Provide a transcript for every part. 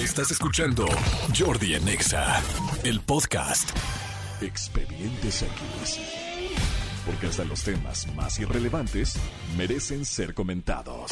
Estás escuchando Jordi en Exa, el podcast. Expedientes X. Porque hasta los temas más irrelevantes merecen ser comentados.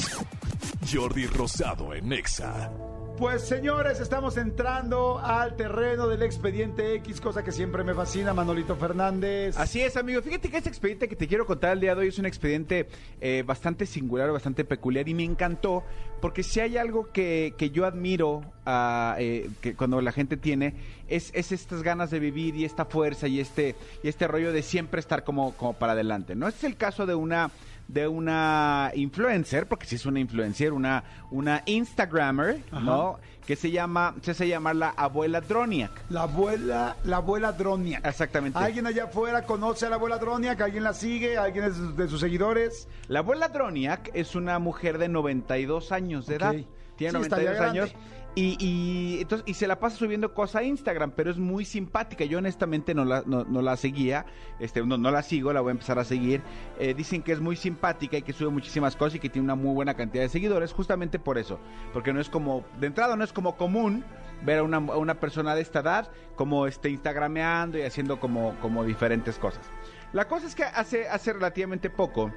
Jordi Rosado en Exa. Pues señores, estamos entrando al terreno del expediente X, cosa que siempre me fascina, Manolito Fernández. Así es, amigo. Fíjate que este expediente que te quiero contar el día de hoy es un expediente eh, bastante singular, bastante peculiar y me encantó porque si hay algo que, que yo admiro ah, eh, que cuando la gente tiene es, es estas ganas de vivir y esta fuerza y este, y este rollo de siempre estar como, como para adelante. ¿no? Este es el caso de una de una influencer, porque si es una influencer, una, una Instagrammer, ¿no? Que se llama, se hace llamar la abuela Droniak. La abuela, la abuela Droniak. Exactamente. ¿Alguien allá afuera conoce a la abuela Droniak? ¿Alguien la sigue? ¿Alguien de sus, de sus seguidores? La abuela Droniak es una mujer de 92 años de Ok. edad. Tiene Sí, está ya 92 años. grande. Y, y, entonces, y se la pasa subiendo cosas a Instagram, pero es muy simpática. Yo honestamente no la, no, la seguía, este, no, no la sigo, la voy a empezar a seguir. Eh, dicen que es muy simpática y que sube muchísimas cosas y que tiene una muy buena cantidad de seguidores, justamente por eso. Porque no es como, de entrada no es como común ver a una, a una persona de esta edad como este instagrameando y haciendo como, como diferentes cosas. La cosa es que hace, hace relativamente poco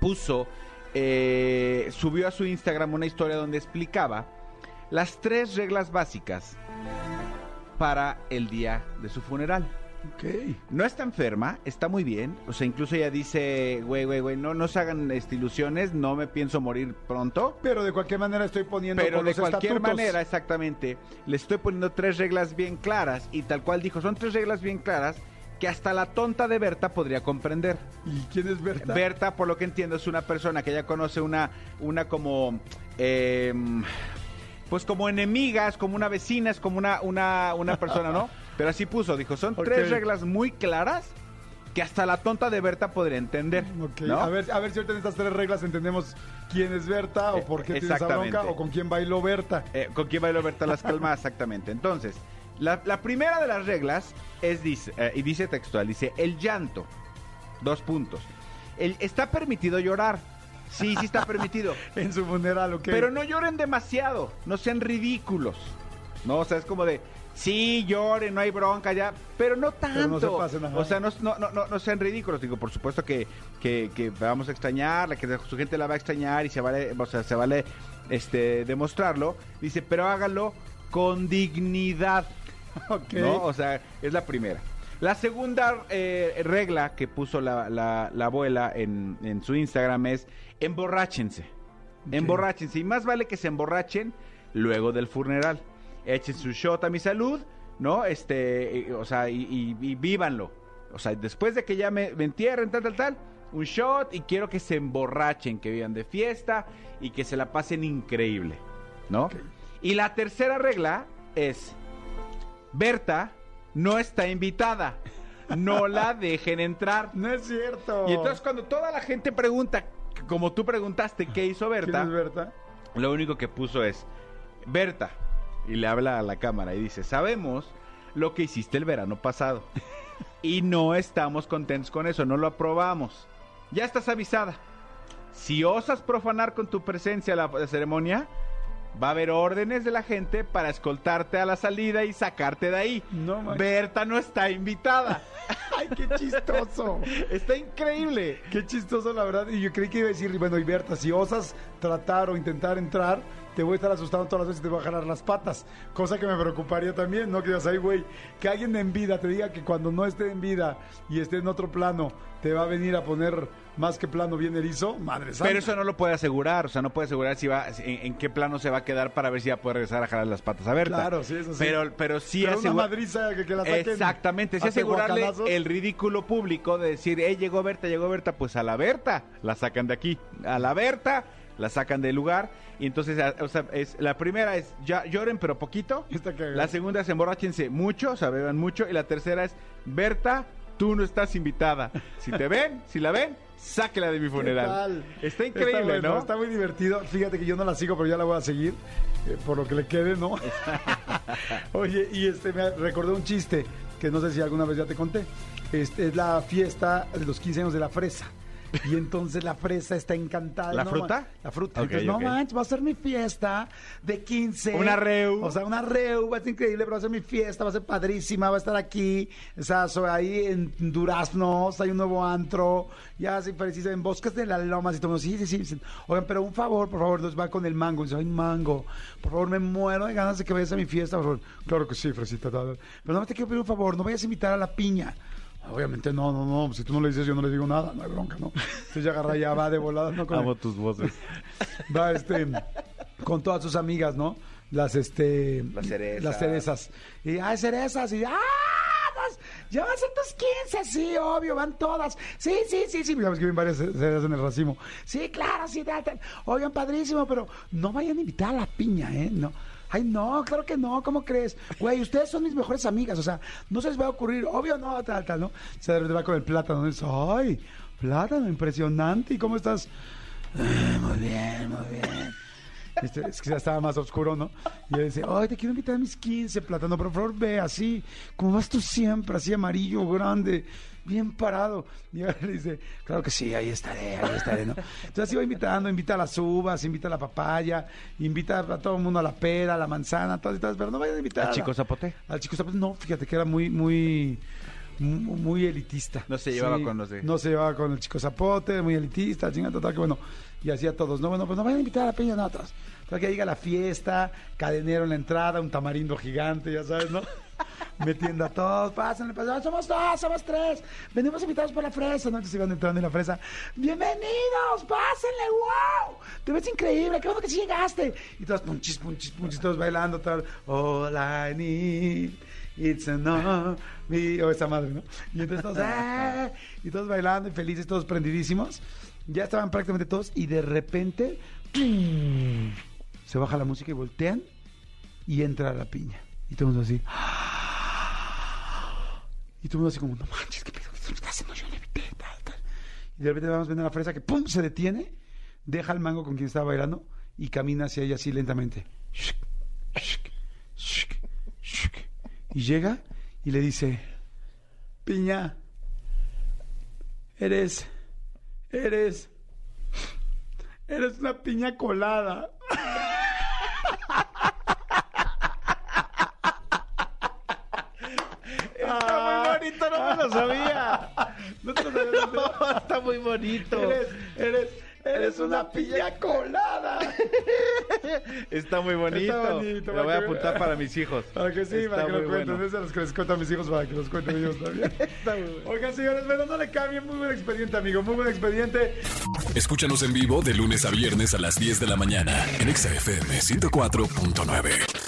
puso, eh, subió a su Instagram una historia donde explicaba las tres reglas básicas para el día de su funeral. Ok. No está enferma, está muy bien. O sea, incluso ella dice, güey, güey, güey, no, no se hagan este, ilusiones, no me pienso morir pronto. Pero de cualquier manera estoy poniendo Pero con de los cualquier estatutos. manera, exactamente, le estoy poniendo tres reglas bien claras. Y tal cual dijo, son tres reglas bien claras que hasta la tonta de Berta podría comprender. ¿Y quién es Berta? Berta, por lo que entiendo, es una persona que ella conoce una, una como, eh, pues como enemiga, es como una vecina, es como una, una, una persona, ¿no? Pero así puso, dijo, son tres reglas muy claras que hasta la tonta de Berta podría entender. A, ver, a ver si ahorita en estas tres reglas entendemos quién es Berta o Eh, por qué tiene esa bronca o con quién bailó Berta. Eh, ¿Con quién bailó Berta las calmas? Exactamente. Entonces, la, la primera de las reglas es, dice, eh, y dice textual, dice, el llanto, dos puntos. El, está permitido llorar. Sí, sí está permitido. En su funeral, ok. Pero no lloren demasiado, no sean ridículos. No, o sea, es como de, sí, lloren, no hay bronca ya, pero no tanto. no se pasen, o sea, no, no, no, no, sean ridículos. Digo, por supuesto que, que, que vamos a extrañarla, que su gente la va a extrañar y se vale, o sea, se vale este, demostrarlo. Dice, pero hágalo con dignidad. Ok. ¿no? O sea, es la primera. La segunda eh, regla que puso la, la- la abuela en, en su Instagram es emborráchense. Emborráchense. Y más vale que se emborrachen luego del funeral. Echen su shot a mi salud, ¿no? Este, eh, o sea, y, y- y vívanlo. O sea, después de que ya me, me entierren, tal, tal, tal, un shot y quiero que se emborrachen, que vivan de fiesta y que se la pasen increíble, ¿no? Y la tercera regla es Berta no está invitada. No la dejen entrar. No es cierto. Y entonces cuando toda la gente pregunta, como tú preguntaste qué hizo ¿Quién Berta, es Berta? lo único que puso es Berta y le habla a la cámara y dice, "Sabemos lo que hiciste el verano pasado y no estamos contentos con eso, no lo aprobamos. Ya estás avisada. Si osas profanar con tu presencia la ceremonia, va a haber órdenes de la gente para escoltarte a la salida y sacarte de ahí. No. Berta no está invitada. Ay, qué chistoso. Está increíble. Qué chistoso, la verdad. Y yo creí que iba a decir, bueno, y Berta, si osas tratar o intentar entrar, te voy a estar asustando todas las veces y te voy a jalar las patas. Cosa que me preocuparía también, ¿no? Que digas, ay, güey, que alguien en vida te diga que cuando no esté en vida y esté en otro plano, te va a venir a poner más que plano bien erizo. Madre santa. Pero eso no lo puede asegurar, o sea, no puede asegurar si va, en, en qué plano se va a quedar para ver si va a poder regresar a jalar las patas a Berta. Claro, sí, eso sí. Pero, pero sí Pero una asegura- madriza que, que la saquen. Exactamente, sí asegurarle guacanazos. el ridículo público de decir, eh, llegó Berta, llegó Berta, pues a la Berta la sacan de aquí, a la Berta la sacan del lugar y entonces, a- o sea, es, la primera es ya lloren pero poquito, la segunda es emborráchense mucho, o sea, beban mucho y la tercera es Berta, tú no estás invitada, si te ven, si la ven, sáquela de mi ¿Qué funeral. Está increíble, bueno, ¿no? Está muy divertido. Fíjate que yo no la sigo, pero ya la voy a seguir. eh, por lo que le quede, ¿no? Oye, y este me recordé un chiste que no sé si alguna vez ya te conté. Este es la fiesta de los 15 años de la fresa. Y entonces la fresa está encantada. ¿La no fruta? La fruta. Ok, entonces, no ok. manches, va a ser mi fiesta de 15. Una reu. O sea, una reu, va a ser increíble, pero va a ser mi fiesta, va a ser padrísima, va a estar aquí, o sea, so- ahí en Duraznos, hay un nuevo antro, ya así preciso, en Bosques de las Lomas y todo. Sí, sí, sí, sí. Oigan, pero un favor, por favor, nos va con el mango. Y dice, ay, mango, por favor, me muero de ganas de que vayas a mi fiesta, por favor. Claro que sí, fresita. Pero no te quiero pedir un favor, no vayas a invitar a la piña. Obviamente no, no, no, si tú no le dices yo no le digo nada, no hay bronca, ¿no? Entonces ya agarra, ya va de volada, ¿no? Con el- tus voces. va este con todas sus amigas, ¿no? Las este Las cerezas. las cerezas. Y ay, cerezas y ah, vas, ya van a ser tus 15, sí, obvio, van todas. Sí, sí, sí, sí, digamos que ven varias cerezas en el racimo. Sí, claro, sí, tal. Oigan, padrísimo, pero no vayan a invitar a la piña, ¿eh? No. Ay, no, claro que no, ¿cómo crees? Güey, ustedes son mis mejores amigas, o sea, no se les va a ocurrir, obvio no, tal, tal, ¿no? Se va con el plátano, dice, ay, plátano, impresionante, ¿y cómo estás? "Ah, muy bien, muy bien. Este, es que ya estaba más oscuro, ¿no? Y él dice, ay, te quiero invitar a mis 15, plátano, pero por favor ve así, como vas tú siempre, así amarillo, grande, bien parado. Y él le dice, claro que sí, ahí estaré, ahí estaré, ¿no? Entonces va invitando, invita a las uvas, invita a la papaya, invita a todo el mundo a la pera, a la manzana, todas y todas, pero no vayan a invitar ¿Al chico zapote? Al chico zapote, no, fíjate que era muy, muy... mu- Muy elitista. No se llevaba con los de- No se llevaba con el chico zapote, muy elitista, chingada, total, que bueno, y hacía todos. No, bueno, pues no vayan a invitar a peña, no, todos. Entonces que llega la fiesta, cadenero en la entrada, un tamarindo gigante, ya sabes, ¿no? Metiendo a todos, pásenle, pásenle, somos dos, somos tres, venimos invitados por la fresa, ¿no? Entonces iban entrando en la fresa, bienvenidos, pásenle, wow, te ves increíble, qué bueno que sí llegaste. Y todos punchis, punchis, punchis, todos bailando, tal, all I need. It's enough, me- o esa madre, ¿no? Y entonces todos, ¡ah! y todos bailando y felices, todos prendidísimos. Ya estaban prácticamente todos y de repente se baja la música y voltean y entra la piña. Y todo el mundo así. Y todo el mundo así como, no manches, ¿qué pedo? ¿Qué está haciendo yo? Tal. Y de repente vamos viendo la fresa que ¡pum! se detiene, deja el mango con quien estaba bailando y camina hacia ella así lentamente. Y llega y le dice, Piña, eres, eres, eres una piña colada. Está muy bonito, no me lo sabía. No te lo sabías, ¿no? No, está muy bonito. Eres, eres, eres una piña colada. Está muy bonito. Está bonito, Lo voy a apuntar para mis hijos. Para que sí, Está para que lo cuenten. bueno. Es de los que les cuento a mis hijos para que los cuenten ellos también. Oigan, señores, pero no le cambien. Muy buen expediente, amigo. Muy buen expediente. Escúchanos en vivo de lunes a viernes a las 10 de la mañana en Exa FM 104.9.